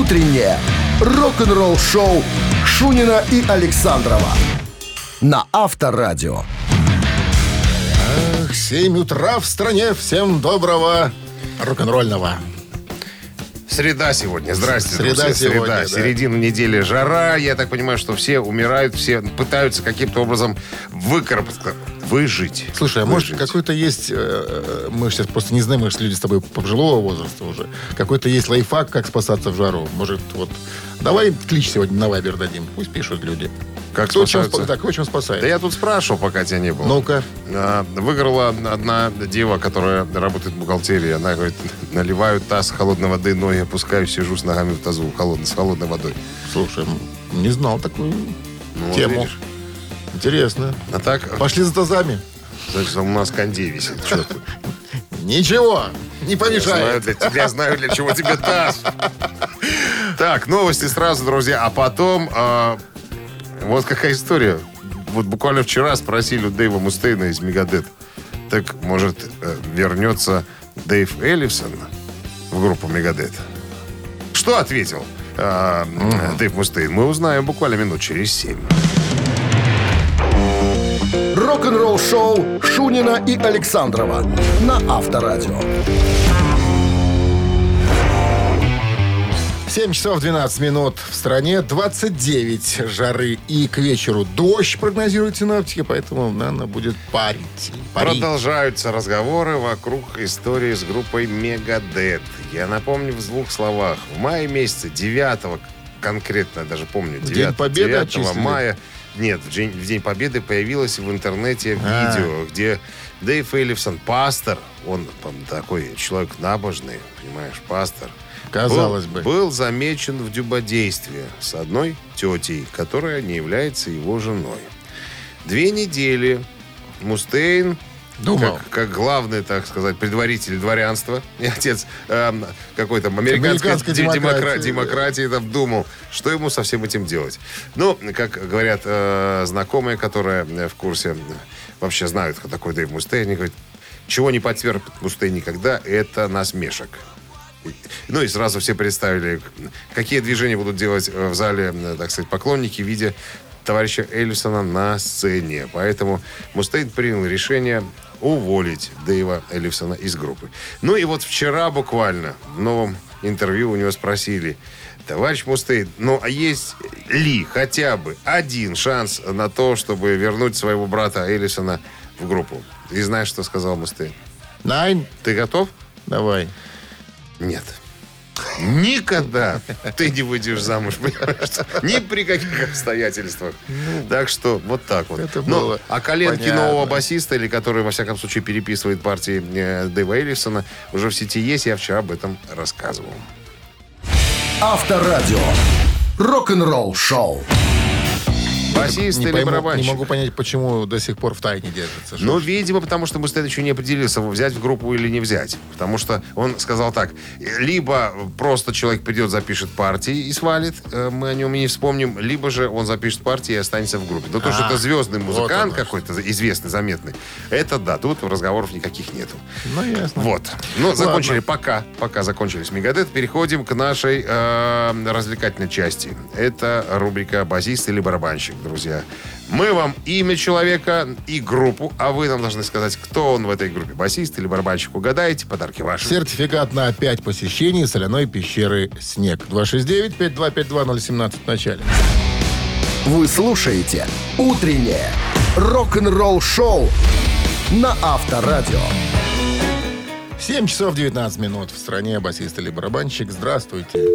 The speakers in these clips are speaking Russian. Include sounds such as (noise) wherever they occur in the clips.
утреннее рок-н-ролл-шоу Шунина и Александрова на Авторадио. Эх, 7 утра в стране. Всем доброго рок-н-ролльного. Среда сегодня. Здрасте, Среда друзья. сегодня, Среда. да. Середина недели жара. Я так понимаю, что все умирают, все пытаются каким-то образом выкарабкаться, выжить. Слушай, а может Выжить. какой-то есть, э, э, мы сейчас просто не знаем, мы же люди с тобой пожилого возраста уже, какой-то есть лайфхак, как спасаться в жару? Может, вот, давай клич сегодня на Вайбер дадим, пусть пишут люди. Как Кто чем, спасаются? спа- да, кто чем спасает? Да я тут спрашивал, пока тебя не было. Ну-ка. А, Выиграла одна дева, которая работает в бухгалтерии. Она говорит, наливаю таз холодной воды, ноги опускаю, сижу с ногами в тазу холодной, с холодной водой. Слушай, не знал такую Ну, вот тему. видишь. Интересно. А так, Пошли за тазами. значит, у нас кондей висит. Ничего, не Я знаю, помешает. для тебя, знаю, для чего тебе таз. Так, новости сразу, друзья. А потом, а, вот какая история. Вот буквально вчера спросили у Дэйва Мустейна из Мегадет. Так, может, э, вернется Дэйв Эллифсон в группу Мегадет? Что ответил а, Дэйв Мустейн? Мы узнаем буквально минут через семь. Рок-н-ролл-шоу Шунина и Александрова на Авторадио. 7 часов 12 минут в стране, 29 жары и к вечеру дождь прогнозируют синаптики, поэтому, наверное, будет парить. Парить. Продолжаются разговоры вокруг истории с группой Мегадет. Я напомню в двух словах. В мае месяце, 9 конкретно, даже помню, 9, День Победы 9 отчислили? мая, нет, в день, в день Победы появилось в интернете А. видео, где Дэйв Эллифсон, пастор, он там, такой человек набожный, понимаешь, пастор, Казалось был, бы. был замечен в дюбодействе с одной тетей, которая не является его женой. Две недели Мустейн, Думал. Как, как главный, так сказать, предваритель дворянства и отец эм, какой-то американской Американской де- демокра- демократии, демократии, там думал, что ему со всем этим делать. Ну, как говорят э, знакомые, которые э, в курсе, э, вообще знают, кто такой Дэйв Мустейн, они говорят, чего не потерпит Мустейн никогда, это насмешек. Ну и сразу все представили, какие движения будут делать э, в зале, э, так сказать, поклонники, видя товарища Эллисона на сцене. Поэтому Мустейн принял решение уволить Дэйва Эллифсона из группы. Ну и вот вчера буквально в новом интервью у него спросили, товарищ Мустейн, ну а есть ли хотя бы один шанс на то, чтобы вернуть своего брата Эллисона в группу? И знаешь, что сказал Мустейн? Найн, Ты готов? давай. Нет. Никогда ты не выйдешь замуж, понимаешь? Ни при каких обстоятельствах. так что вот так вот. Ну, это Ну, было а коленки понятно. нового басиста, или который, во всяком случае, переписывает партии э, Дэйва Эллисона, уже в сети есть. Я вчера об этом рассказывал. Авторадио. Рок-н-ролл-шоу. Басист Не, или пойму- барабанщик? не могу понять, почему до сих пор в тайне держится. Ну, видимо, потому что Мустейн еще не определился, взять в группу или не взять. Потому что он сказал так, либо просто человек придет, запишет партии и свалит, э, мы о нем и не вспомним, либо же он запишет партии и останется в группе. Но то, что А, это звездный музыкант какой-то, известный, заметный, это да, тут разговоров никаких нету. Ну, ясно. Вот. Ну, закончили пока. Пока закончились Мегадет. Переходим к нашей э, развлекательной части. Это рубрика «Басист или барабанщик», друзья. Мы вам имя человека и группу, а вы нам должны сказать, кто он в этой группе. Басист или барабанщик. Угадаете, подарки ваши. Сертификат на 5 посещений соляной пещеры «Снег». 269-5252-017 в начале. Вы слушаете «Утреннее рок-н-ролл-шоу» на Авторадио. 7 часов 19 минут в стране. Басист или барабанщик. Здравствуйте.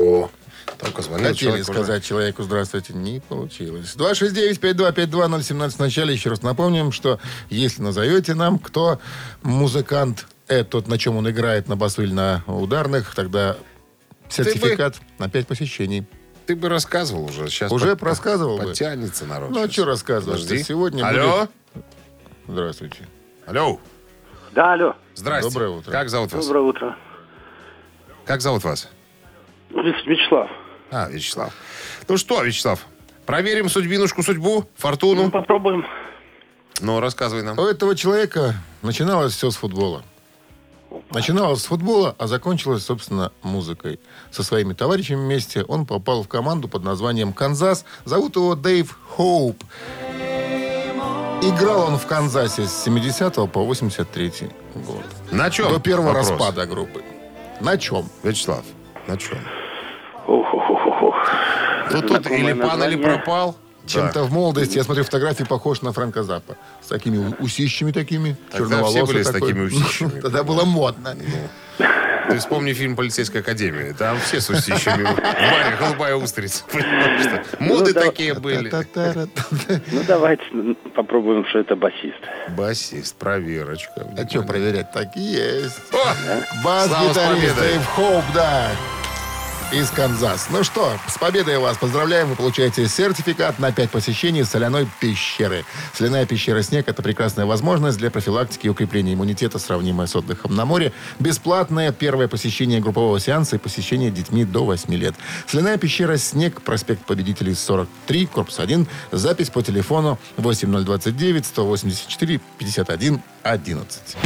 О, только звонил Хотели человек уже. сказать человеку здравствуйте, не получилось. 269-5252-017 в начале. Еще раз напомним, что если назовете нам, кто музыкант, э, тот, на чем он играет, на басу или на ударных, тогда сертификат на 5 посещений. Ты бы рассказывал уже. Сейчас Уже под- рассказывал бы. Подтянется народ. Ну, а что рассказывать? Подожди. Сегодня Алло? Здравствуйте. Алло. Да, алло. Здрасте. Доброе утро. Как зовут вас? Доброе утро. Как зовут вас? Вя- Вячеслав. А, Вячеслав. Ну что, Вячеслав, проверим судьбинушку, судьбу, Ну, фортуну. попробуем. Ну, рассказывай нам. У этого человека начиналось все с футбола. Начиналось с футбола, а закончилось, собственно, музыкой. Со своими товарищами вместе он попал в команду под названием «Канзас». Зовут его Дэйв Хоуп. Играл он в Канзасе с 70 по 83 год. На чем? До первого Вопрос. распада группы. На чем? Вячеслав, на чем? Ох-ох-ох-ох. Ну тут Знакомое или пан, или название. пропал. Чем-то в молодости, я смотрю фотографии, похож на Фрэнка Заппа. С такими усищами такими, Тогда все были с такими усищами. (laughs) Тогда было модно. Ты вспомни фильм «Полицейская академия». Там все с усищами. В баре «Голубая устрица». Моды Ну, да. такие были. Ну, давайте попробуем, что это басист. Басист, проверочка. А что проверять? Так и есть. Бас-гитарист. Дэйв Хоуп, да. Из Канзас. Ну что, с победой вас поздравляем. Вы получаете сертификат на 5 посещений соляной пещеры. Соляная пещера «Снег» — это прекрасная возможность для профилактики и укрепления иммунитета, сравнимая с отдыхом на море. Бесплатное первое посещение группового сеанса и посещение детьми до 8 лет. Соляная пещера «Снег», проспект Победителей, 43, корпус 1. Запись по телефону 8029 184 51 11.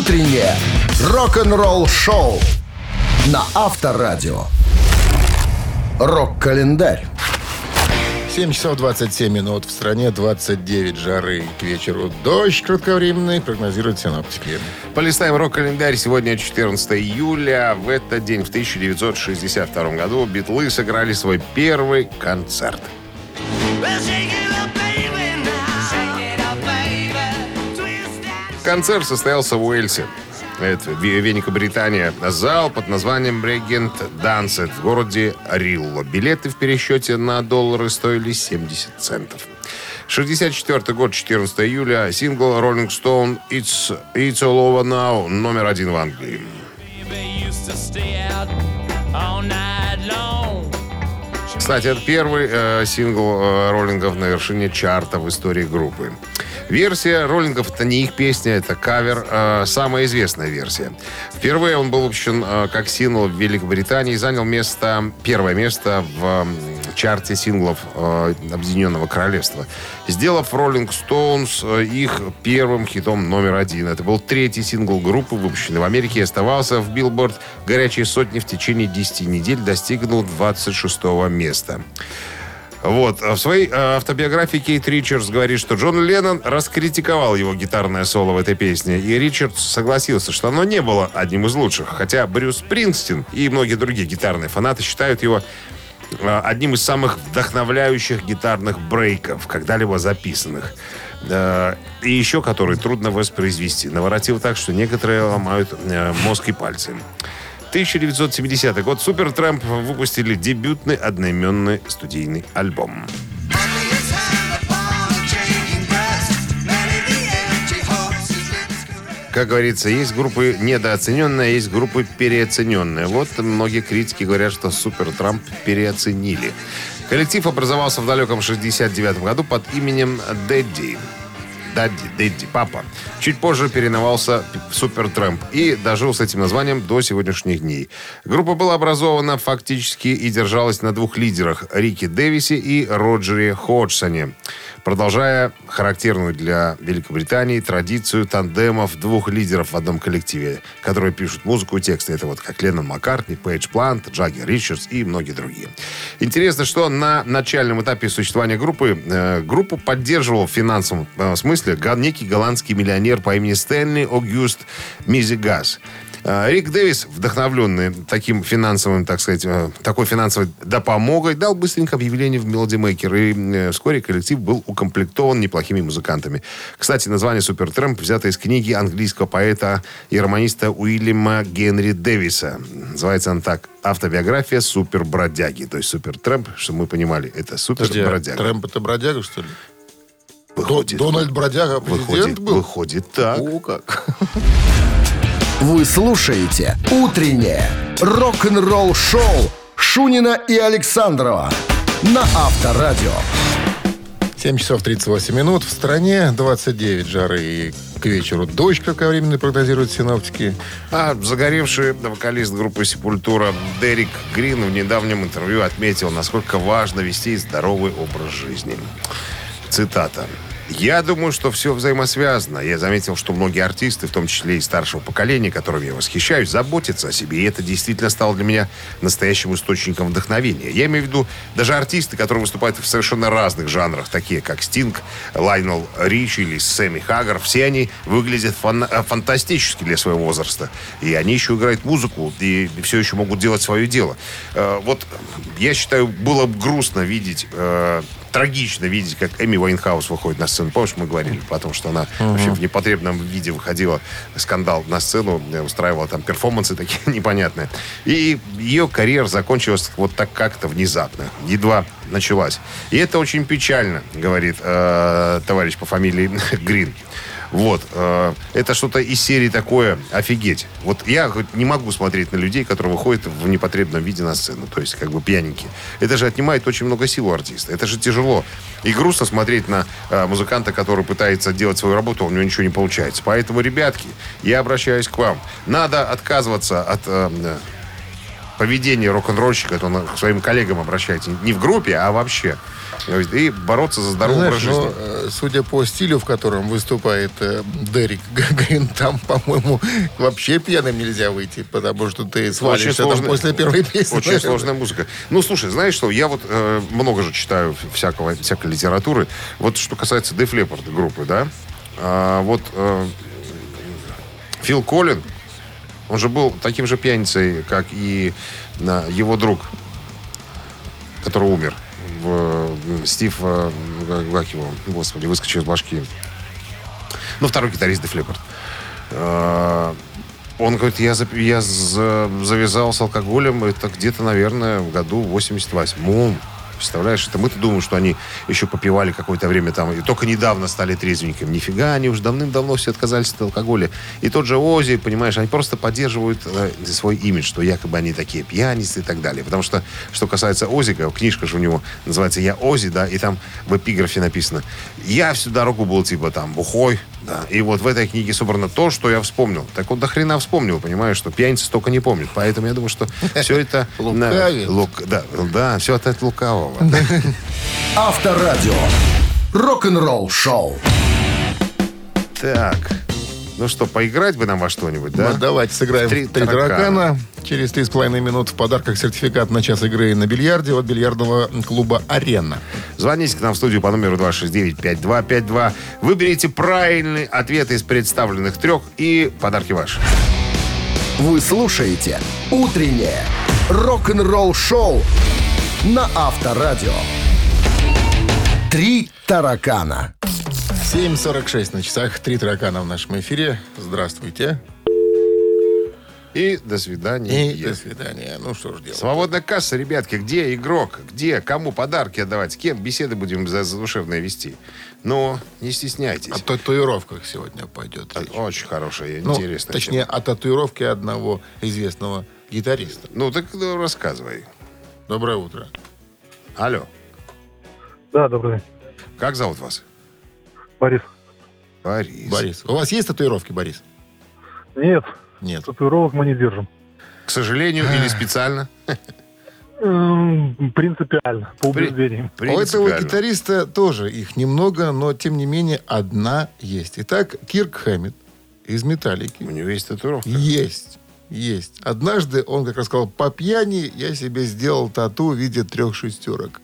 Утреннее рок-н-ролл-шоу на Авторадио. Рок-календарь. 7 часов 27 минут. В стране 29 жары. К вечеру дождь кратковременный, прогнозируют синоптики. Полистаем рок-календарь. Сегодня 14 июля. В этот день, в 1962 году, Битлы сыграли свой первый концерт. Концерт состоялся в Уэльсе. Это Ве- Великобритания. Зал под названием Брегент Дансет в городе Рилло. Билеты в пересчете на доллары стоили 70 центов. 64 год, 14 июля. Сингл Rolling Stone It's, It's All Over Now номер один в Англии. Кстати, это первый э, сингл э, роллингов на вершине чарта в истории группы. Версия роллингов это не их песня, это кавер, э, самая известная версия. Впервые он был выпущен э, как сингл в Великобритании и занял место, первое место в м, чарте синглов э, Объединенного Королевства, сделав Rolling Stones э, их первым хитом номер один. Это был третий сингл группы, выпущенный в Америке, и оставался в Билборд горячей сотни в течение 10 недель, достигнул 26 места. Вот. В своей э, автобиографии Кейт Ричардс говорит, что Джон Леннон раскритиковал его гитарное соло в этой песне, и Ричардс согласился, что оно не было одним из лучших, хотя Брюс Спрингстин и многие другие гитарные фанаты считают его одним из самых вдохновляющих гитарных брейков, когда-либо записанных. Э, И еще который трудно воспроизвести. Наворотил так, что некоторые ломают э, мозг и пальцы. 1970 год Супертрэмп выпустили дебютный одноименный студийный альбом. Как говорится, есть группы недооцененные, а есть группы переоцененные. Вот многие критики говорят, что Супер Трамп переоценили. Коллектив образовался в далеком 69 году под именем Дэдди. Daddy, Дэдди, папа. Чуть позже переименовался в Супер Трэмп и дожил с этим названием до сегодняшних дней. Группа была образована фактически и держалась на двух лидерах Рике Дэвисе и Роджере Ходжсоне, продолжая характерную для Великобритании традицию тандемов двух лидеров в одном коллективе, которые пишут музыку и тексты. Это вот как Леннон Маккартни, Пейдж Плант, Джаггер Ричардс и многие другие. Интересно, что на начальном этапе существования группы э, группу поддерживал в финансовом э, смысле га- некий голландский миллионер по имени Стэнли Огюст Мизигас. Э, Рик Дэвис, вдохновленный таким финансовым, так сказать, э, такой финансовой допомогой, дал быстренько объявление в Melody Maker, и э, вскоре коллектив был укомплектован неплохими музыкантами. Кстати, название Супертрэмп взято из книги английского поэта и романиста Уильяма Генри Дэвиса. Называется он так «Автобиография супербродяги». То есть Супертрэмп, чтобы мы понимали, это супербродяга. Трэмп это бродяга, что ли? Выходит, Дональд Бродяга президент выходит, был? выходит так. О, как. Вы слушаете «Утреннее рок-н-ролл-шоу» Шунина и Александрова на Авторадио. 7 часов 38 минут. В стране 29 жары и к вечеру дождь кратковременный прогнозируют синоптики. А загоревший вокалист группы «Сепультура» Дерек Грин в недавнем интервью отметил, насколько важно вести здоровый образ жизни. Цитата. Я думаю, что все взаимосвязано. Я заметил, что многие артисты, в том числе и старшего поколения, которым я восхищаюсь, заботятся о себе. И это действительно стало для меня настоящим источником вдохновения. Я имею в виду даже артисты, которые выступают в совершенно разных жанрах, такие как Стинг, Лайнел Ричи или Сэмми Хаггар. Все они выглядят фан- э, фантастически для своего возраста. И они еще играют музыку и все еще могут делать свое дело. Э, Вот я считаю, было бы грустно видеть э, трагично видеть, как Эми Уайнхаус выходит на сцену. Помнишь, мы говорили о том, что она вообще в непотребном виде выходила, скандал на сцену, э, устраивала там перформансы такие (laughs) непонятные. И ее карьера закончилась вот так как-то внезапно. Едва началась. И это очень печально, говорит э, товарищ по фамилии (laughs) Грин. Вот. э, это что-то из серии такое офигеть. Вот я не могу смотреть на людей, которые выходят в непотребном виде на сцену. То есть как бы пьяненькие. Это же отнимает очень много сил у артиста. Это же тяжело. И грустно смотреть на э, музыканта, который пытается делать свою работу, а у него ничего не получается. Поэтому, ребятки, я обращаюсь к вам. Надо отказываться от поведения рок-н-ролльщика. Это он к своим коллегам обращается. Не в группе, а вообще. И бороться за здоровый Знаешь, образ жизни. но, э, судя по стилю, в котором выступает э, Дерек Грин, там, по-моему, вообще пьяным нельзя выйти, потому что ты свалишься там после первой (laughs) песни. Очень сложная музыка. Ну, слушай, знаешь что, я вот э, много же читаю всякого, всякой литературы. Вот что касается Def Leppard группы, да, а, вот э, Фил Коллин, он же был таким же пьяницей, как и на, его друг, который умер. Э, Стив, э, как- его, господи, выскочил из башки. Ну, второй гитарист. Э, Он говорит, я, зап- я за- завязал с алкоголем, это где-то, наверное, в году 88-м. Представляешь, это мы-то думаем, что они еще попивали какое-то время там, и только недавно стали трезвенниками. Нифига, они уже давным-давно все отказались от алкоголя. И тот же Ози, понимаешь, они просто поддерживают э, свой имидж, что якобы они такие пьяницы и так далее. Потому что, что касается Озика, книжка же у него называется «Я Ози», да, и там в эпиграфе написано «Я всю дорогу был типа там бухой, да, и вот в этой книге собрано то, что я вспомнил. Так вот, до хрена вспомнил, понимаешь, что пьяницы столько не помнят. Поэтому я думаю, что (laughs) все это... Лук- Да, да, все это от лукавого. Авторадио. Рок-н-ролл шоу. Так, ну что, поиграть бы нам во что-нибудь, да? Ну, давайте сыграем Три в три таракана. таракана. Через три с половиной минут в подарках сертификат на час игры на бильярде от бильярдного клуба «Арена». Звоните к нам в студию по номеру 269-5252. Выберите правильный ответ из представленных трех, и подарки ваши. Вы слушаете «Утреннее рок-н-ролл шоу» на Авторадио. Три таракана. 7.46 на часах. Три таракана в нашем эфире. Здравствуйте. И до свидания. И до свидания. Ну что ж делать. Свободная касса, ребятки. Где игрок? Где? Кому подарки отдавать? С кем беседы будем за задушевные вести? Но не стесняйтесь. О татуировках сегодня пойдет речь. Очень хорошая, Ну, интересная точнее, тема. о татуировке одного известного гитариста. Ну, так ну, рассказывай. Доброе утро. Алло. Да, добрый день. Как зовут вас? Борис. Борис. Борис. У вас есть татуировки, Борис? Нет, Нет. татуировок мы не держим. К сожалению или специально? М, Принципиально, по При- убеждениям. У этого гитариста тоже их немного, но тем не менее одна есть. Итак, Кирк Хэммит из «Металлики». У него есть татуировка. Есть. Есть. Однажды он как раз сказал, по пьяни я себе сделал тату в виде трех шестерок.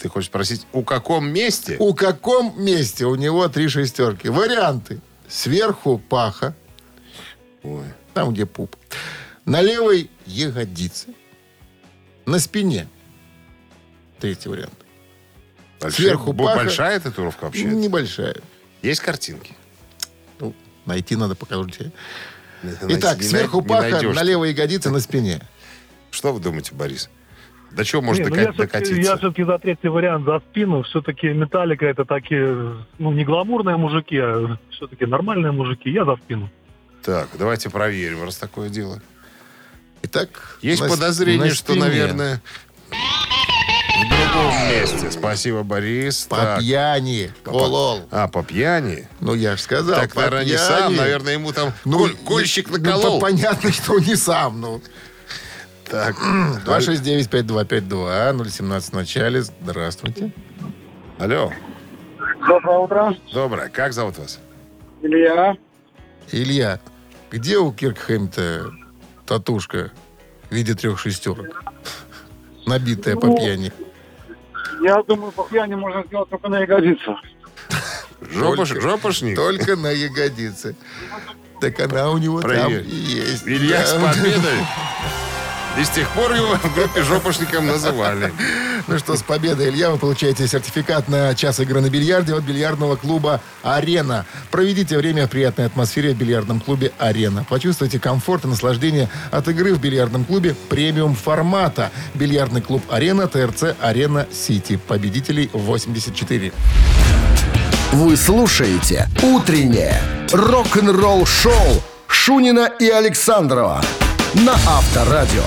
Ты хочешь спросить, у каком месте? У каком месте у него три шестерки? Варианты. Сверху паха, Ой. там, где пуп. На левой ягодице. На спине. Третий вариант. Большая- Сверху паха. Большая татуировка вообще? Небольшая. Есть картинки? Ну, найти надо, покажу тебе. Найти Итак, сверху паха, на левой ягодице, на спине. Что вы думаете, Борис? До чего может Не, ну дока- я все-таки, докатиться? я все-таки за третий вариант, за спину. Все-таки металлика это такие, ну, не гламурные мужики, а все-таки нормальные мужики. Я за спину. Так, давайте проверим, раз такое дело. Итак, Есть на подозрение, на что, наверное, в другом месте. Спасибо, Борис. По Так. пьяни. Олол. А, по пьяни? Ну, я же сказал, так, по наверное, не пьяни. сам. Наверное, ему там ну, наколол. по- понятно, что не сам. Ну. Так. 269-5252, 017 в начале. Здравствуйте. Алло. Доброе утро. Доброе. Как зовут вас? Илья. Илья, где у Киркхейм-то татушка в виде трех шестерок? Набитая по Ну, пьяни. Я думаю, по пьяни можно сделать только на ягодицу. (laughs) Жопош, жопошник? Только на ягодице. Так она у него там Проверь. и есть. Илья с Да. победой. (laughs) И с тех пор его в группе жопошником называли. Ну что, с победой, Илья, вы получаете сертификат на час игры на бильярде от бильярдного клуба «Арена». Проведите время в приятной атмосфере в бильярдном клубе «Арена». Почувствуйте комфорт и наслаждение от игры в бильярдном клубе премиум формата. Бильярдный клуб «Арена», ТРЦ «Арена Сити». Победителей 84. Вы слушаете «Утреннее рок-н-ролл-шоу» Шунина и Александрова на Авторадио.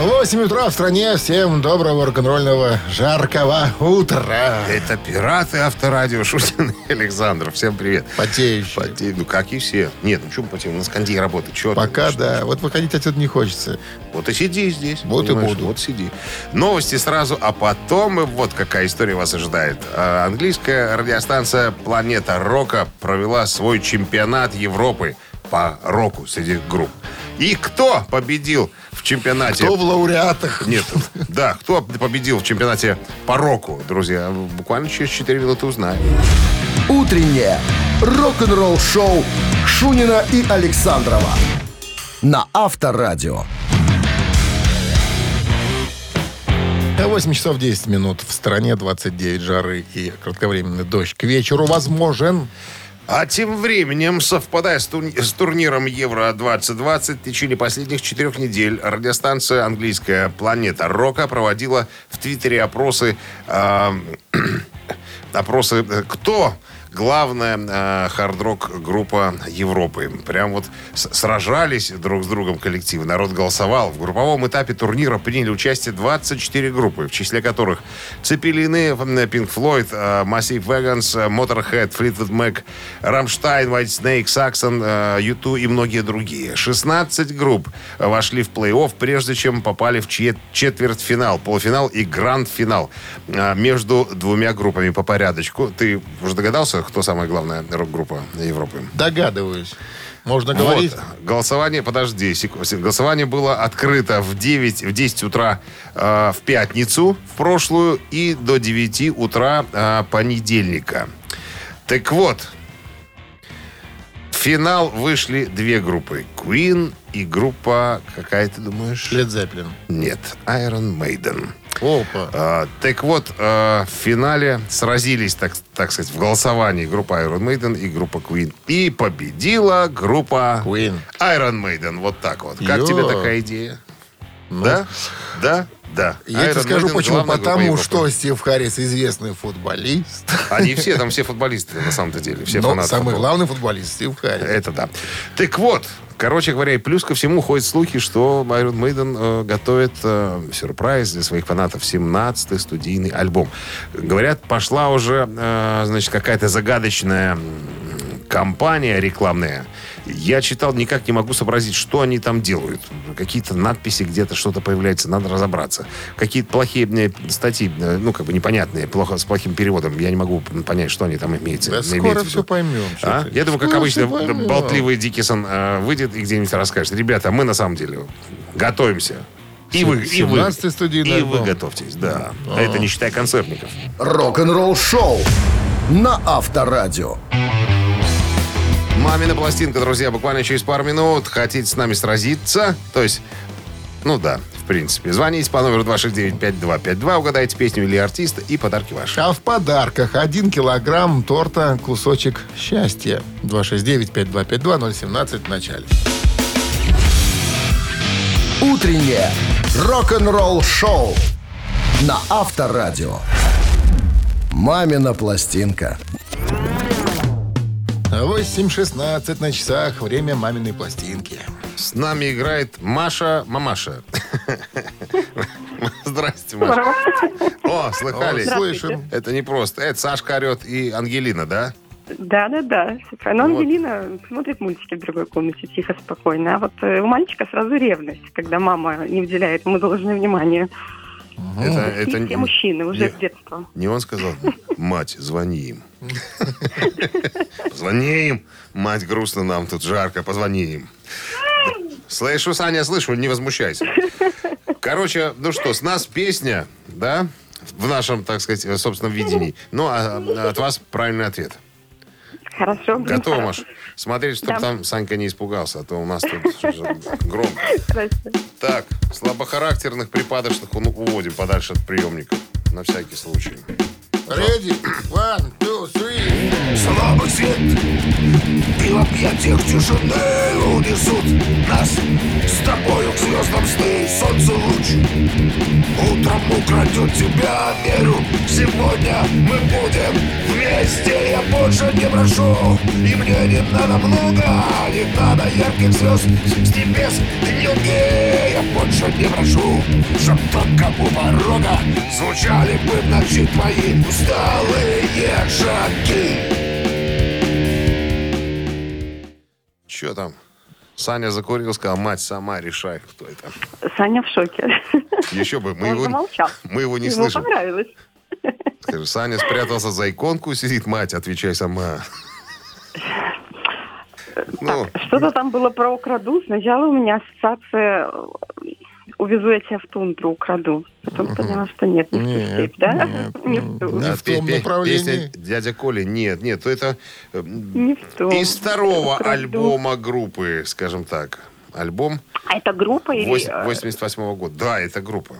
8 утра в стране. Всем доброго рок-н-ролльного жаркого утра. Это пираты авторадио Шутин и Александров. Всем привет. Потеющие. Потею. Ну, как и все. Нет, ну что мы потеем? У нас кондей работает. Ты? Пока Что- да. Вот выходить отсюда не хочется. Вот и сиди здесь. Вот и понимаешь? буду. Вот сиди. Новости сразу, а потом и вот какая история вас ожидает. А, Английская радиостанция «Планета Рока» провела свой чемпионат Европы по року среди групп. И кто победил в чемпионате? Кто в лауреатах? Нет, да, кто победил в чемпионате по року, друзья? Буквально через 4 минуты узнаем. Утреннее рок-н-ролл-шоу Шунина и Александрова на Авторадио. 8 часов 10 минут. В стране 29 жары и кратковременный дождь. К вечеру возможен. А тем временем, совпадая с, турни- с турниром Евро-2020, в течение последних четырех недель радиостанция английская «Планета Рока» проводила в Твиттере опросы, а, (clears throat) опросы э, кто главная э, хард-рок группа Европы. Прям вот сражались друг с другом коллективы. Народ голосовал. В групповом этапе турнира приняли участие 24 группы, в числе которых Цепелины, Pink Floyd, э, Massive Wagons, э, Motorhead, Fleetwood Mac, Рамштайн, Whitesnake, Saxon, э, U2 и многие другие. 16 групп вошли в плей-офф, прежде чем попали в чет- четвертьфинал, полуфинал и гранд-финал между двумя группами по порядочку. Ты уже догадался, кто самая главная рок-группа Европы? Догадываюсь. Можно говорить? Вот. Голосование, подожди, секу- сек- голосование было открыто в 9, в 10 утра э, в пятницу в прошлую и до 9 утра э, понедельника. Так вот, в финал вышли две группы. Queen и группа, какая ты думаешь? Лед Зеппелин. Нет, Iron Maiden. Опа. А, так вот, а, в финале сразились, так, так сказать, в голосовании группа Iron Maiden и группа Queen. И победила группа Queen. Iron Maiden. Вот так вот. Как Йо. тебе такая идея? Да? Да? Да. Я тебе Iron скажу Maiden почему. Потому что Стив Харрис известный футболист. Они все, там все футболисты, на самом-то деле. Все Но фанаты самый футбола. главный футболист Стив Харрис. Это да. Так вот, короче говоря, и плюс ко всему ходят слухи, что Iron Maiden э, готовит э, сюрприз для своих фанатов 17-й студийный альбом. Говорят, пошла уже, э, значит, какая-то загадочная м, кампания рекламная. Я читал, никак не могу сообразить, что они там делают. Какие-то надписи где-то что-то появляется, надо разобраться. Какие-то плохие э, статьи, э, ну, как бы непонятные, плохо, с плохим переводом. Я не могу понять, что они там имеются. Да имеют скоро все поймем. А? Я думаю, как обычно, поймем. болтливый Диккисон э, выйдет и где-нибудь расскажет. Ребята, мы на самом деле готовимся. И вы, и вы, 17-й студийный и вы готовьтесь, да. А это не считая концертников. Рок-н-ролл-шоу на Авторадио. Мамина пластинка, друзья, буквально через пару минут. Хотите с нами сразиться? То есть, ну да, в принципе. Звоните по номеру 269-5252, угадайте песню или артиста и подарки ваши. А в подарках один килограмм торта «Кусочек счастья». 269-5252-017 в начале. Утреннее рок-н-ролл-шоу на Авторадио. «Мамина пластинка». 8.16 на часах. Время маминой пластинки. С нами играет Маша Мамаша. Здрасте, Маша. О, слыхали? Слышим. Это не просто. Это Сашка орет и Ангелина, да? Да, да, да. Но Вот. Ангелина смотрит мультики в другой комнате тихо, спокойно. А вот э, у мальчика сразу ревность, когда мама не уделяет ему должное внимание. Это, это все не- мужчины уже не- с детства. Не он сказал, мать, звони им. Звони им. Мать, грустно нам, тут жарко, позвони им. Слышу, Саня, слышу, не возмущайся. Короче, ну что, с нас песня, да, в нашем, так сказать, собственном видении. Ну, а от вас правильный ответ. Хорошо. Готово, стараться. Маш? Смотреть, чтобы Да. там Санька не испугался, а то у нас тут громко. Так, слабохарактерных, припадочных уводим подальше от приемников. На всякий случай. Ready? One, two, three. Слабый свет И в объятиях тишины унесут нас. С тобою к звездам сны солнце луч. Утром украдет тебя веру Сегодня мы будем вместе. Я больше не прошу И мне не надо много Не надо ярких звезд. С небес дневки Я больше не прошу Чтоб только у порога Звучали бы в ночи твои усталые шаги Че там? Саня закурил, сказал, мать, сама решай, кто это. Саня в шоке. Еще бы, мы Он его, замолчал. мы его не Ему слышим. понравилось. Скажи, Саня спрятался за иконку, сидит, мать, отвечай сама. Ну, Что-то там было про украду. Сначала у меня ассоциация э, увезу я тебя в тундру, украду. Потом поняла, что нет, не в ту Нет, степь, да? нет, (laughs) Не в ту. Не а в том пе- направлении. Песня дядя Коля, нет, нет, то это э, Не в том. из второго Украду. альбома группы, скажем так. Альбом А это группа или... вось- э, 88 года. Да, это группа.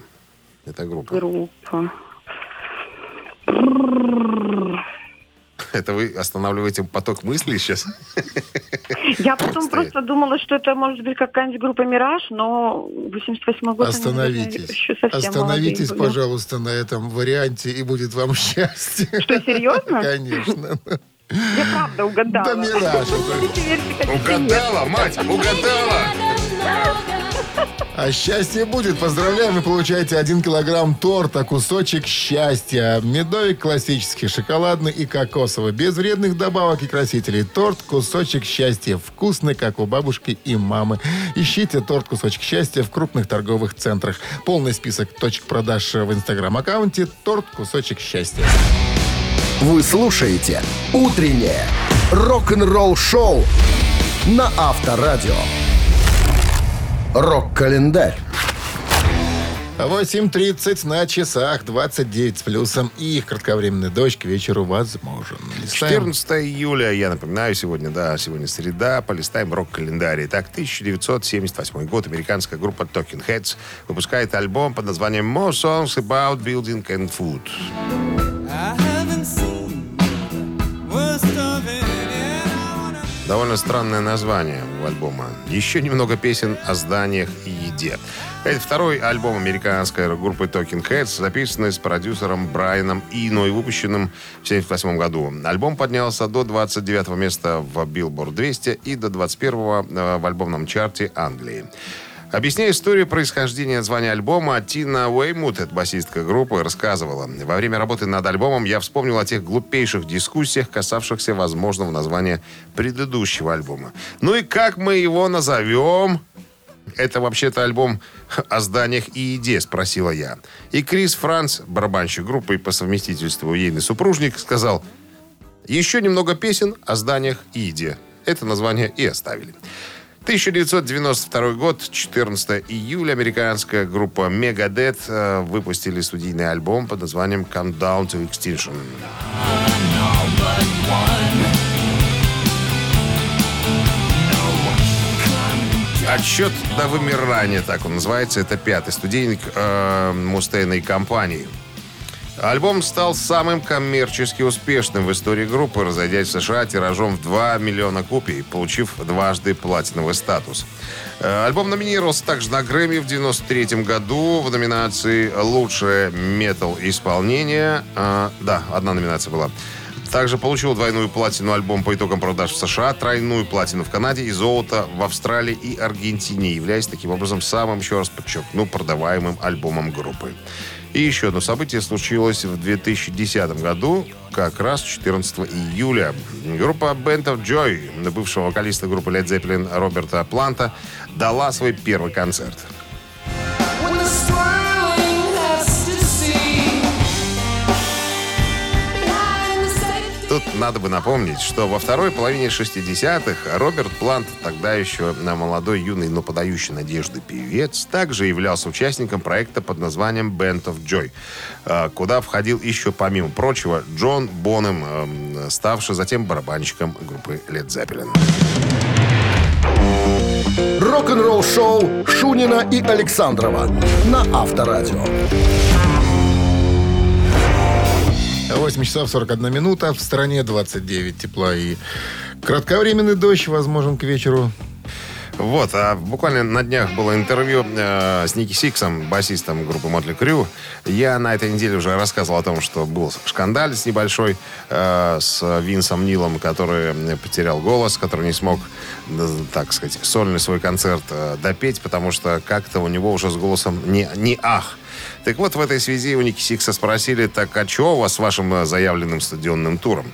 Это группа. Группа. (laughs) Это вы останавливаете поток мыслей сейчас? (laughs) Я потом просто думала, что это может быть какая-нибудь группа «Мираж», но 88 год... Остановитесь. еще Остановитесь, пожалуйста, на этом варианте, и будет вам (laughs) счастье. Что, серьезно? Конечно. Я правда угадала. Да мираж. Угадала, мать, угадала! А счастье будет. Поздравляем, вы получаете 1 килограмм торта, кусочек счастья. Медовик классический, шоколадный и кокосовый. Без вредных добавок и красителей. Торт «Кусочек счастья». Вкусный, как у бабушки и мамы. Ищите торт «Кусочек счастья» в крупных торговых центрах. Полный список точек продаж в инстаграм-аккаунте «Торт «Кусочек счастья». Вы слушаете «Утреннее рок-н-ролл-шоу» на Авторадио. Рок-календарь. 8.30 на часах, 29 с плюсом. И кратковременный дождь к вечеру возможен. Листаем. 14 июля, я напоминаю, сегодня, да, сегодня среда, полистаем рок-календарь. Итак, 1978 год, американская группа Talking Heads выпускает альбом под названием More Songs About Building and Food. Довольно странное название у альбома. Еще немного песен о зданиях и еде. Это второй альбом американской группы Talking Heads, записанный с продюсером Брайаном Ино и выпущенным в 1978 году. Альбом поднялся до 29 места в Billboard 200 и до 21 в альбомном чарте Англии. Объясняя историю происхождения названия альбома, Тина Уэймут, это басистка группы, рассказывала. Во время работы над альбомом я вспомнил о тех глупейших дискуссиях, касавшихся возможного названия предыдущего альбома. Ну и как мы его назовем? Это вообще-то альбом о зданиях и еде, спросила я. И Крис Франц, барабанщик группы и по совместительству ейный супружник, сказал, еще немного песен о зданиях и еде. Это название и оставили. 1992 год, 14 июля, американская группа Megadeth э, выпустили студийный альбом под названием Countdown to Extinction. Отсчет до вымирания, так он называется. Это пятый студийник э, мустейной компании. Альбом стал самым коммерчески успешным в истории группы, разойдясь в США тиражом в 2 миллиона копий, получив дважды платиновый статус. Э, Альбом номинировался также на Грэмми в 93 году в номинации «Лучшее метал-исполнение». Э, Да, одна номинация была. Также получил двойную платину альбом по итогам продаж в США, тройную платину в Канаде и золото в Австралии и Аргентине, являясь таким образом самым, еще раз подчеркну, продаваемым альбомом группы. И еще одно событие случилось в 2010 году, как раз 14 июля. Группа Band of Joy, бывшего вокалиста группы Led Zeppelin Роберта Планта, дала свой первый концерт. Тут надо бы напомнить, что во второй половине 60-х Роберт Плант, тогда еще на молодой, юный, но подающий надежды певец, также являлся участником проекта под названием Band of Joy, э, куда входил еще, помимо прочего, Джон Бонем, э, ставший затем барабанщиком группы Led Zeppelin. Рок-н-ролл шоу Шунина и Александрова на Авторадио. 8 часов 41 минута. В стране 29 тепла и кратковременный дождь возможен к вечеру. Вот, а буквально на днях было интервью э, с Ники Сиксом, басистом группы Мотли Крю. Я на этой неделе уже рассказывал о том, что был шкандаль с небольшой э, с Винсом Нилом, который потерял голос, который не смог, э, так сказать, сольный свой концерт э, допеть, потому что как-то у него уже с голосом не, не ах. Так вот, в этой связи у Ники Сикса спросили, так а что у вас с вашим э, заявленным стадионным туром?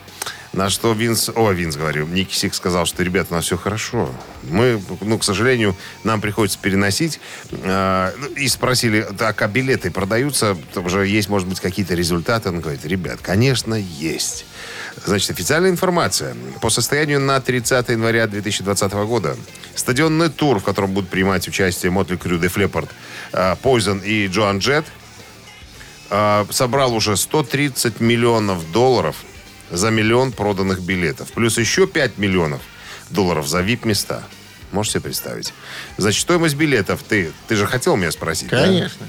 На что Винс, о, Винс, говорю, Ники Сик сказал, что, ребята, у нас все хорошо. Мы, ну, к сожалению, нам приходится переносить. Э, и спросили, так, а билеты продаются? Уже есть, может быть, какие-то результаты? Он говорит, ребят, конечно, есть. Значит, официальная информация. По состоянию на 30 января 2020 года стадионный тур, в котором будут принимать участие Мотли Крю, Деф Леппорт, Poison и Джоан Джет, э, собрал уже 130 миллионов долларов за миллион проданных билетов. Плюс еще 5 миллионов долларов за VIP-места. Можете себе представить? Значит, стоимость билетов, ты, ты же хотел меня спросить? да? Конечно.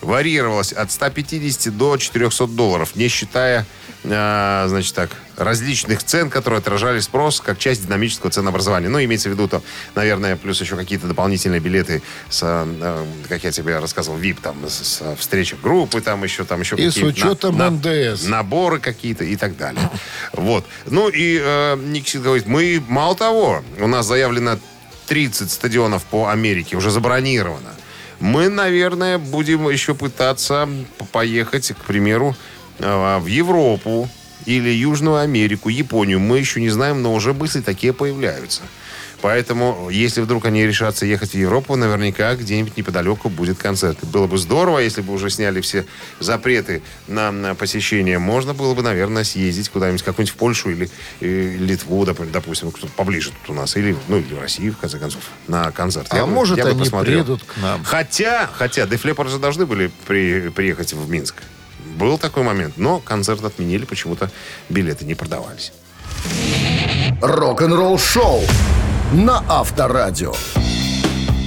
варьировалась от 150 до 400 долларов, не считая, э, значит так, различных цен, которые отражали спрос как часть динамического ценообразования. Ну, имеется в виду, то, наверное, плюс еще какие-то дополнительные билеты с, э, как я тебе рассказывал, VIP, там, с, с встречи группы, там еще, там еще И с какие-то учетом НДС. наборы какие-то и так далее. Вот. Ну и э, Никсит говорит, мы, мало того, у нас заявлено 30 стадионов по Америке, уже забронировано. Мы, наверное, будем еще пытаться поехать, к примеру, в Европу или Южную Америку, Японию. Мы еще не знаем, но уже мысли такие появляются. Поэтому, если вдруг они решатся ехать в Европу, наверняка где-нибудь неподалеку будет концерт. Было бы здорово, если бы уже сняли все запреты на, на посещение. Можно было бы, наверное, съездить куда-нибудь, какую-нибудь в Польшу или, э, Литву, доп- допустим, кто поближе тут у нас. Или, ну, или в Россию, в конце концов, на концерт. А бы- может, бы они посмотрел. приедут к нам. Хотя, хотя, Дефлепоры же должны были при- приехать в Минск. Был такой момент, но концерт отменили, почему-то билеты не продавались. Рок-н-ролл шоу на Авторадио.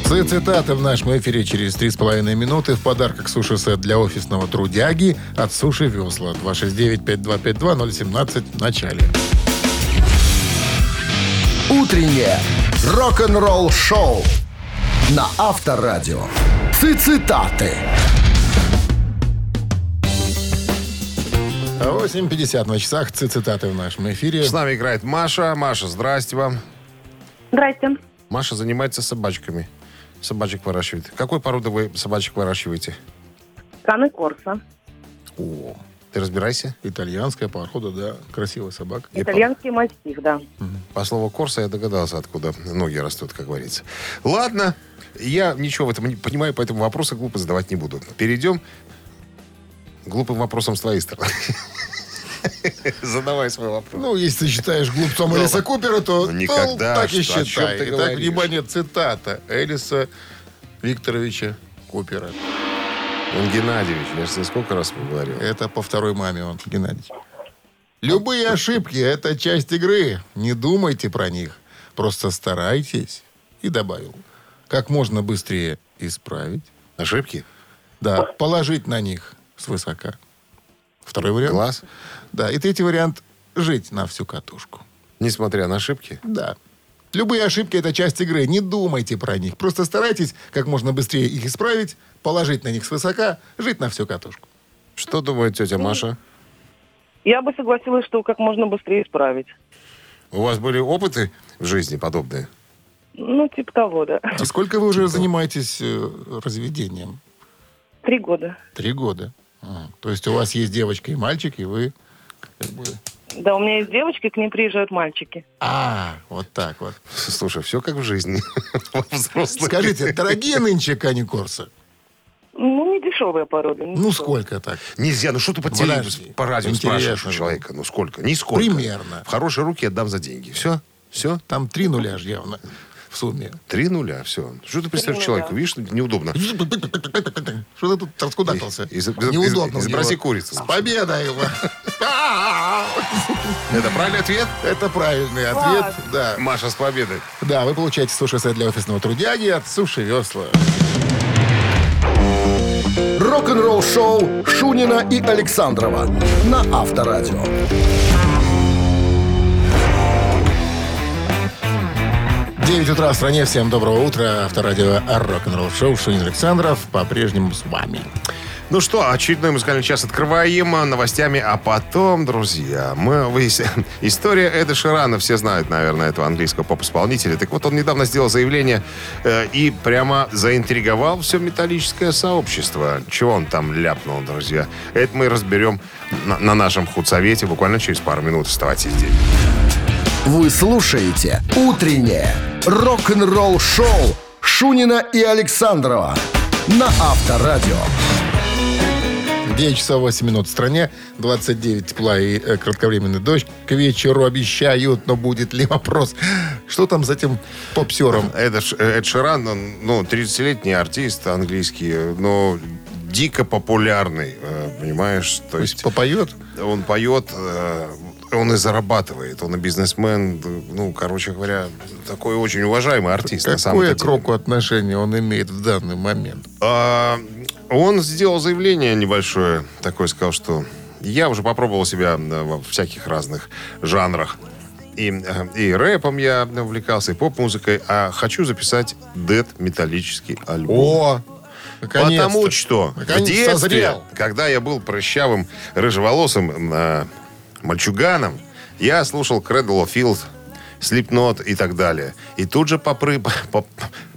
Ци- Цитаты в нашем эфире через 3,5 минуты. В подарках суши-сет для офисного трудяги от Суши Весла. 269-5252-017 в начале. Утреннее рок-н-ролл шоу на Авторадио. Цитаты. 8.50 на часах. Ци- Цитаты в нашем эфире. С нами играет Маша. Маша, здрасте вам. Здрасте. Маша занимается собачками. Собачек выращивает. Какой породы вы собачек выращиваете? Каны Корса. О, ты разбирайся. Итальянская порода, да. Красивая собака. Итальянский мастиф, да. По слову Корса я догадался, откуда ноги растут, как говорится. Ладно, я ничего в этом не понимаю, поэтому вопросы глупо задавать не буду. Перейдем глупым вопросам с твоей стороны. (laughs) Задавай свой вопрос. Ну, если ты считаешь глупцом Элиса Купера, то Ну, никогда. ну, так и считай. Итак, внимание, цитата Элиса Викторовича Купера. Он Геннадьевич, я же сколько раз говорил. Это по второй маме он, Геннадий. Любые ошибки – это часть игры. Не думайте про них. Просто старайтесь. И добавил. Как можно быстрее исправить. Ошибки? Да, положить на них свысока. Второй вариант. Класс. Да, и третий вариант – жить на всю катушку. Несмотря на ошибки. Да. Любые ошибки – это часть игры. Не думайте про них. Просто старайтесь как можно быстрее их исправить, положить на них свысока, жить на всю катушку. Что думает тетя Маша? Я бы согласилась, что как можно быстрее исправить. У вас были опыты в жизни подобные? Ну, типа того, да. А сколько вы уже занимаетесь э, разведением? Три года. Три года. То есть у вас есть девочка и мальчик, и вы... как бы- Да, у меня есть девочки, к ней приезжают мальчики. А, вот так вот. Слушай, все как в жизни. (laughs) Скажите, дорогие нынче Кани Корса? Ну, не дешевая порода. не Ну, дешевая. сколько так? Нельзя, ну что ты по, теле- по радио спрашиваешь у же. человека? Ну сколько? Нисколько. Примерно. В хорошие руки отдам за деньги. Все? Все? Там три нуля ж явно в сумме. Три нуля, все. Что ты представляешь человеку? Видишь, неудобно. Что ты тут и- Неудобно. изобрази курицу. С победой его. Это правильный ответ? Это правильный ответ. Да. Маша, с победой. Да, вы получаете суши-сет для офисного трудяги от Суши Весла. Рок-н-ролл шоу Шунина и Александрова на Авторадио. 9 утра в стране. Всем доброго утра. Авторадио Рок-н-ролл шоу Шунин Александров по-прежнему с вами. Ну что, очередной музыкальный час открываем новостями, а потом, друзья, мы выяс- (laughs) История Эда Ширана, все знают, наверное, этого английского поп-исполнителя. Так вот, он недавно сделал заявление э, и прямо заинтриговал все металлическое сообщество. Чего он там ляпнул, друзья? Это мы разберем на, на нашем худсовете буквально через пару минут. Оставайтесь здесь. Вы слушаете «Утреннее рок-н-ролл-шоу» Шунина и Александрова на Авторадио. 9 часов 8 минут в стране, 29 тепла и э, кратковременный дождь. К вечеру обещают, но будет ли вопрос? Что там за этим попсером? Эд, Ш- Эд Ширан, он, ну, 30-летний артист английский, но дико популярный, э, понимаешь? То есть Попоет? он поет, э, он и зарабатывает, он и бизнесмен, ну, короче говоря, такой очень уважаемый артист. Какое к року отношение он имеет в данный момент? А, он сделал заявление небольшое, такое сказал, что я уже попробовал себя э, во всяких разных жанрах. И, э, и рэпом я увлекался, и поп-музыкой, а хочу записать дед-металлический альбом. О, наконец-то. Потому что в Наконец детстве, созрел. когда я был прыщавым, рыжеволосым э, мальчуганом, я слушал Cradle of Field, Slipknot и так далее. И тут же попры... (laughs) поп-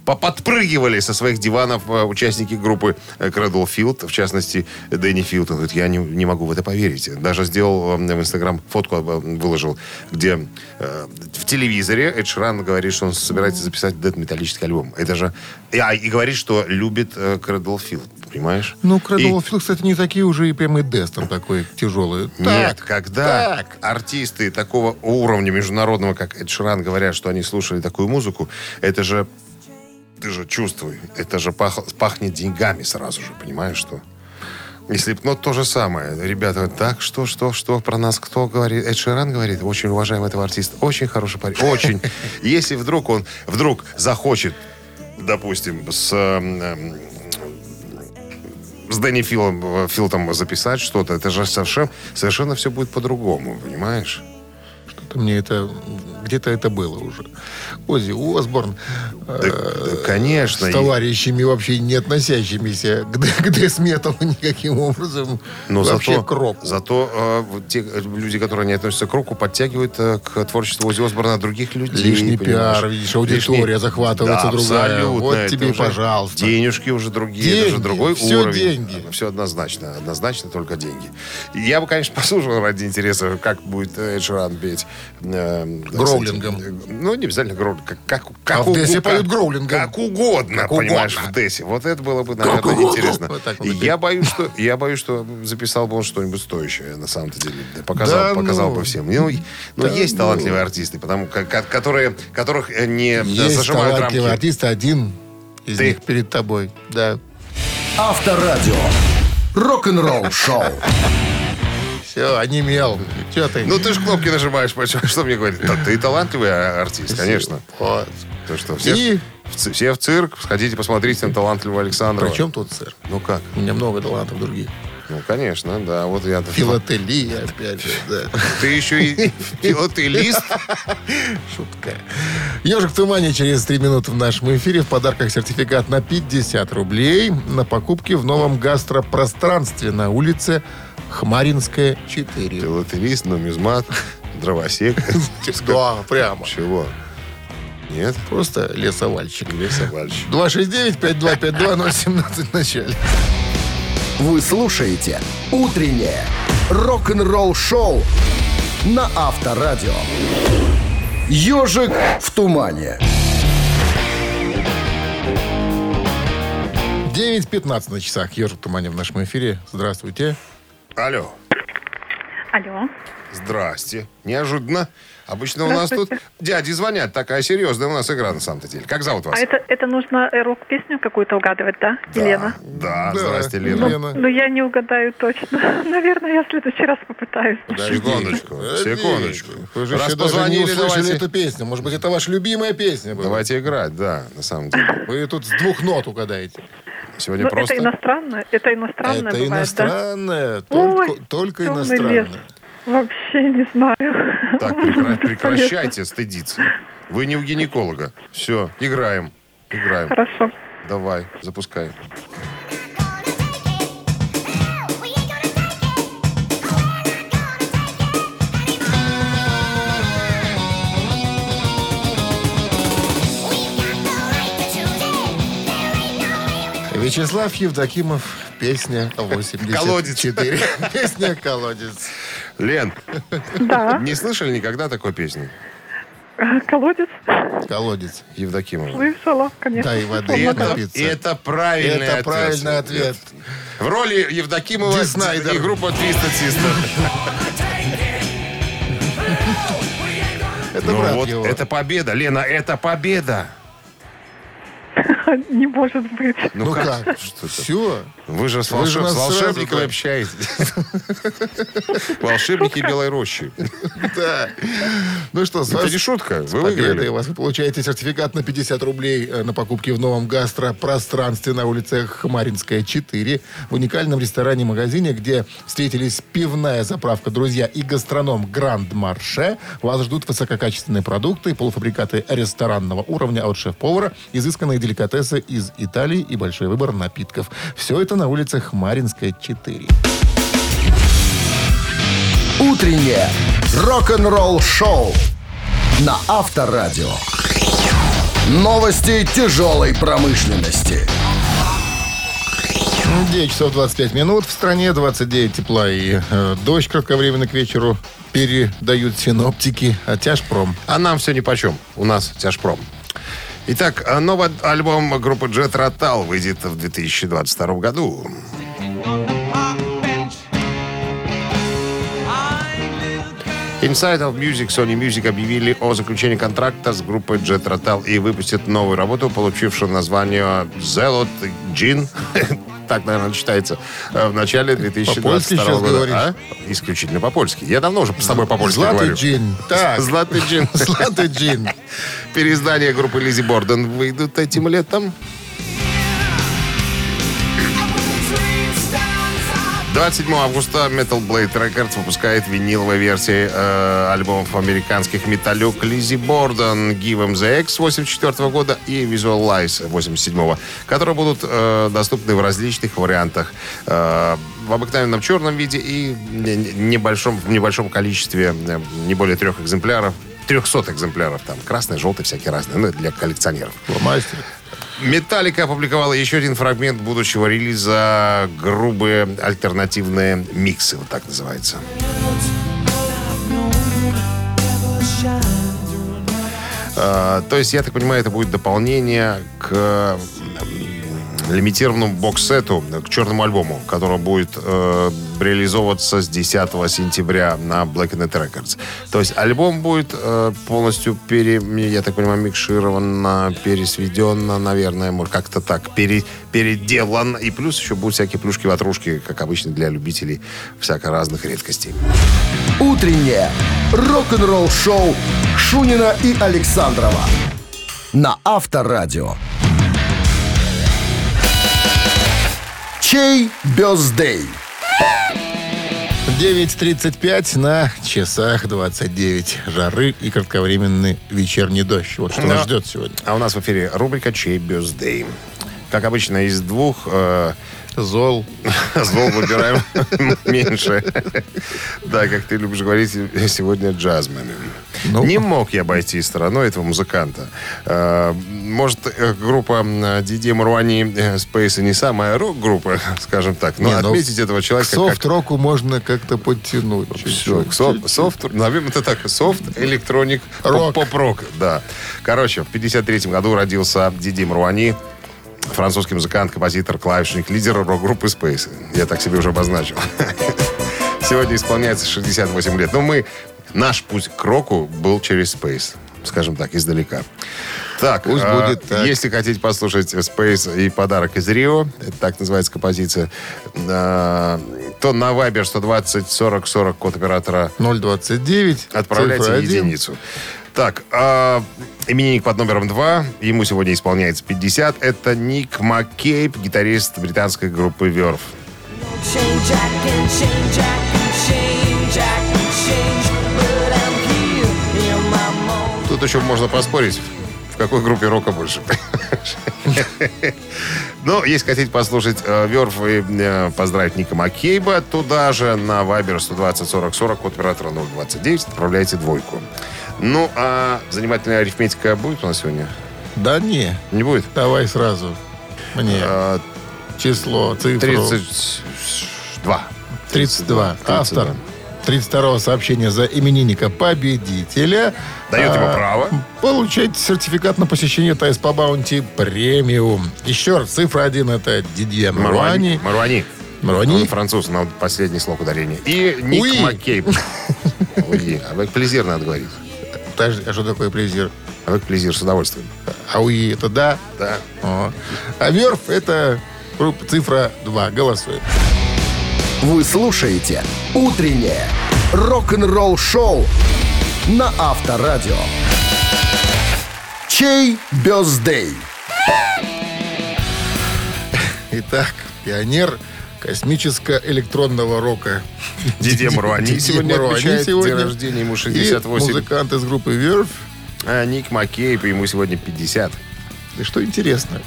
поподпрыгивали со своих диванов э, участники группы э, Cradle Field, в частности, Дэнни Филд. Он говорит, я не, не могу в это поверить. Даже сделал э, в Инстаграм фотку выложил, где э, в телевизоре Эд Ширан говорит, что он собирается записать дед-металлический альбом. Это же... И, а, и говорит, что любит э, Cradle Field. Понимаешь? Ну, И- of Filth, кстати, не такие уже и прям и Дестон такой тяжелый. Нет, Так, когда так. артисты такого уровня международного, как Эд Ширан, говорят, что они слушали такую музыку, это же, ты же чувствуй, это же пах- пахнет деньгами сразу же, понимаешь, что? И Slipknot то же самое. Ребята говорят, так, что, что, что, про нас кто говорит? Эд Ширан говорит, очень уважаем этого артиста, очень хороший парень, очень. (laughs) Если вдруг он, вдруг захочет, допустим, с... с Дэнни Филом, э, Филтом записать что-то, это же совершенно, совершенно все будет по-другому, понимаешь? Мне это... Где-то это было уже. Оззи Осборн э, да, конечно, с товарищами вообще не относящимися к, к дэс-металу никаким образом. Но вообще зато, к року. зато э, те э, люди, которые не относятся к року, подтягивают э, к творчеству Оззи Осборна других людей. Лишний понимаешь? пиар, видишь, аудитория захватывается Да, другая. абсолютно, Вот это тебе уже пожалуйста. Денежки уже другие, это же Деньги, другой всё уровень. деньги. Все однозначно, однозначно только деньги. Я бы, конечно, (laughs) послушал ради интереса, как будет э, Эд Ширан петь. Э, так Гроулингом. э, Ну, не обязательно гроулинг. Как, как, как А в Дессе угу- поют как- гроулингом. Как угодно, Как понимаешь, угодно. в Дессе. Вот это было бы, наверное, интересно. Вот я боюсь, что я боюсь, что записал бы он что-нибудь стоящее, на самом-то деле. Да Показал, Да показал ну. бы всем. Ну, и- ну, Да есть ну. талантливые артисты, потому, ко- которые, которых э, не Есть зажимают талантливый рамки. артист, один из Ты. них перед тобой. Да. Авторадио. Рок-н-ролл шоу. Все, онемел. Че ты? Ну, ты же кнопки нажимаешь, почему- что мне говорит? Да, ты талантливый а- артист, конечно. Вот. То, что все, И в, все в цирк, сходите посмотрите на талантливого Александра. при чем тут, сэр? Ну как? У меня много талантов других. Ну, конечно, да. Вот я... Филателия, (laughs) опять же, да. Ты еще и филателист? (laughs) Шутка. Ежик в тумане через три минуты в нашем эфире. В подарках сертификат на 50 рублей на покупки в новом гастропространстве на улице Хмаринская, 4. Филателист, нумизмат, дровосек. (laughs) Да, прямо. Чего? Нет? Просто лесовальщик. Лесовальщик. 269-525-2017 в начале. Вы слушаете «Утреннее рок-н-ролл-шоу» на Авторадио. «Ежик в тумане». 9.15 на часах. Ежик Тумане в нашем эфире. Здравствуйте. Алло. Алло. Здрасте. Неожиданно. Обычно у нас тут дяди звонят. Такая серьезная у нас игра на самом-то деле. Как зовут вас? А это, это нужно э, рок-песню какую-то угадывать, да, Елена? Да, Да, здрасте, Лена. Ну, Лена. ну, я не угадаю точно. (laughs) Наверное, я в следующий раз попытаюсь. Секундочку, Подождите. секундочку. Вы же Раз еще даже не позвонили, услышали давайте, эту песню. Может быть, это ваша любимая песня была? давайте играть, да, на самом деле. Вы тут с двух нот угадаете. Сегодня Ну, просто... это иностранное, это иностранное это бывает, иностранное. да? Только, Ой, только иностранное. лес. Вообще не знаю. Так, прекра- (laughs) прекращайте стыдиться. Вы не у гинеколога. Все, играем. Играем. Хорошо. Давай, запускай. Вячеслав Евдокимов, песня 84. Колодец. (laughs) Песня «Колодец». Лен, Да. не слышали никогда такой песни? А, Колодец. «Колодец». Евдокимова. Слышала, конечно. Дай воды И и это, напиться. и это правильный Это ответ. правильный ответ. В роли Евдокимова Ди Снайдер. и группа Twisted Sister. Это Ну брат вот, его. это победа. Лена, это победа. (laughs) Не может быть. Ну, Ну как? как? Что это? Все. Вы же с, Вы же волшеб- нас с волшебниками сразу, общаетесь. (laughs) Волшебники Белой Рощи. Да. Ну что, с Это не шутка. Вы выиграли. вас вы получаете сертификат на 50 рублей э, на покупки в новом гастропространстве на улице Хмаринская, 4. В уникальном ресторане-магазине, где встретились пивная заправка «Друзья» и гастроном «Гранд Марше». Вас ждут высококачественные продукты, полуфабрикаты ресторанного уровня от шеф-повара, изысканные деликатесы из Италии и большой выбор напитков. Все это на улице Хмаринская, 4. Утреннее рок-н-ролл-шоу на Авторадио. Новости тяжелой промышленности. 9 часов 25 минут. В стране 29 тепла и э, дождь кратковременно к вечеру передают синоптики. А тяжпром. А нам все нипочем. У нас тяжпром. Итак, а новый альбом группы Jet Rotal выйдет в 2022 году. Inside of Music, Sony Music объявили о заключении контракта с группой Jet Rotal и выпустят новую работу, получившую название Zelot Gin. (laughs) Так, наверное, читается. э, В начале 2022 По-польски сейчас года. говоришь? А? Исключительно по-польски. Я давно уже с тобой по-польски Златый говорю. джин. Так. Златый джин. (laughs) Златый джин. Переиздания группы Лизи Борден выйдут этим летом. 27 августа Metal Blade Records выпускает виниловые версии э, альбомов американских металлюк Лизи Борден, Give 'em the X 84 года и Visualize 87 которые будут э, доступны в различных вариантах. Э, в обыкновенном черном виде и не- не- небольшом, в небольшом количестве, э, не более трех экземпляров. 300 экземпляров там. Красный, желтый, всякие разные. Ну, для коллекционеров. Мастер. Металлика опубликовала еще один фрагмент будущего релиза грубые альтернативные миксы, вот так называется. А, то есть, я так понимаю, это будет дополнение к лимитированному бокс-сету, к черному альбому, который будет э, реализовываться с 10 сентября на Black Net Records. То есть альбом будет э, полностью, пере, я так понимаю, микширован, пересведен, наверное, может, как-то так, пере, переделан. И плюс еще будут всякие плюшки-ватрушки, как обычно для любителей всяко разных редкостей. Утреннее рок-н-ролл-шоу Шунина и Александрова на Авторадио. Чей бездей? 9.35 на часах 29 жары и кратковременный вечерний дождь. Вот что нас Да. ждет сегодня. А у нас в эфире рубрика «Чей бюздей». Как обычно, из двух э, Зол. (laughs) зол выбираем (laughs) меньше. (laughs) Да, как ты любишь говорить, сегодня джазмен. Ну. Не мог я обойти стороной этого музыканта. Э, Может, э, группа э, Диди Маруани э, Space и не самая рок-группа, (laughs) скажем так, но Не, ну, отметить этого К человека как софт-року можно как-то подтянуть. все, софт, софт, назовем это так, софт, электроник, Рок. поп-рок, да. Короче, в 53 году родился Диди Маруани. французский музыкант, композитор, клавишник, лидер рок-группы Space. Я так себе уже обозначил. (laughs) Сегодня исполняется 68 лет. Но мы, наш путь к року был через Space. Скажем так, издалека. Так, Пусть а, будет так. если хотите послушать Space и подарок из Рио, это так называется композиция, а, то на Viber 120 40 40 код оператора 029. Отправляйте единицу. Так, а, именинник под номером 2. Ему сегодня исполняется 50. Это Ник Маккейб, гитарист британской группы Верф. Тут еще можно поспорить, в какой группе рока больше. Но (laughs) если хотите послушать э, Верф и э, поздравить Ника Маккейба, туда же на Viber 120 40 40 код оператора 029 отправляйте двойку. Ну, а занимательная арифметика будет у нас сегодня? Да не, Не будет? давай сразу. Мне А, число, цифру. 32. 32. 32. Автор 32 сообщения за именинника победителя. Дает ему а, право. Получать сертификат на посещение ТС по Баунти премиум. Еще раз, цифра 1 это Дидье Маруани. Маруани. Маруани. Он француз, на последний слог ударения. И Ник Уи. Маккейб. (laughs) Уи. А вы плезир надо говорить. Подожди, а что такое плезир? А вы плезир с удовольствием. Ауи это да. Да. О. А верф это цифра 2. Голосуем. Вы слушаете «Утреннее рок-н-ролл-шоу» на Авторадио. Чей бездей? Итак, пионер космическо-электронного рока. Дидье Маруани Дидье сегодня отмечает сегодня. день рождения, ему И 68. музыкант из группы Верф. А Ник Маккейб, ему сегодня 50. И что интересно,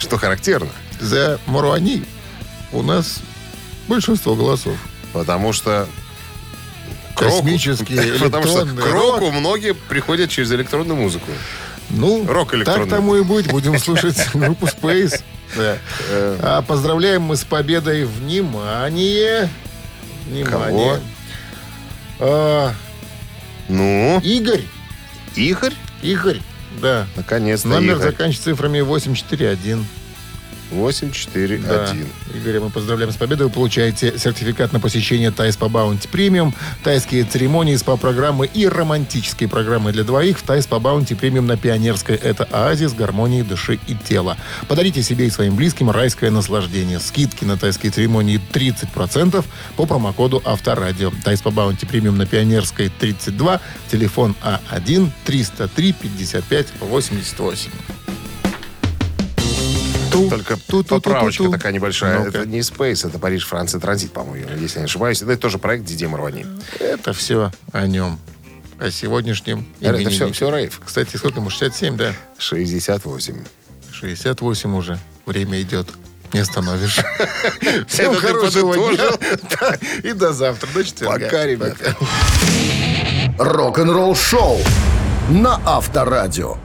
Что характерно, за Маруани у нас большинство голосов. Потому что к року- Космический, (laughs) Потому что к рок. року многие приходят через электронную музыку. Ну, Рок так тому и быть. Будем слушать (laughs) группу Space. Да. Э, А поздравляем мы с победой. Внимание! Внимание. А, Ну, Игорь. Игорь? Игорь. Да. Наконец-то Номер Игорь. заканчивается цифрами 841. 841. Да. Игоря мы поздравляем с победой. Вы получаете сертификат на посещение Тай-спа Баунти Премиум, тайские церемонии, СПА-программы и романтические программы для двоих в Тай-спа Баунти Премиум на Пионерской. Это оазис гармонии души и тела. Подарите себе и своим близким райское наслаждение. Скидки на тайские церемонии 30% по промокоду Авторадио. Тай-спа Баунти Премиум на Пионерской 32, телефон А1 303 55 88. Ту, Только ту, ту, поправочка ту, ту, такая небольшая. ну Это не Space, это Париж, Франция, Транзит, по-моему, если я не ошибаюсь. Это тоже проект Диди Марвани. Это все о нем. О сегодняшнем э, Это все, все рейв. Кстати, сколько ему? 67, да? 68. 68 уже. Время идет. Не остановишь. (laughs) Всем хорошего дня. И до завтра. До четверга. Пока, ребята. Рок-н-ролл шоу на Авторадио.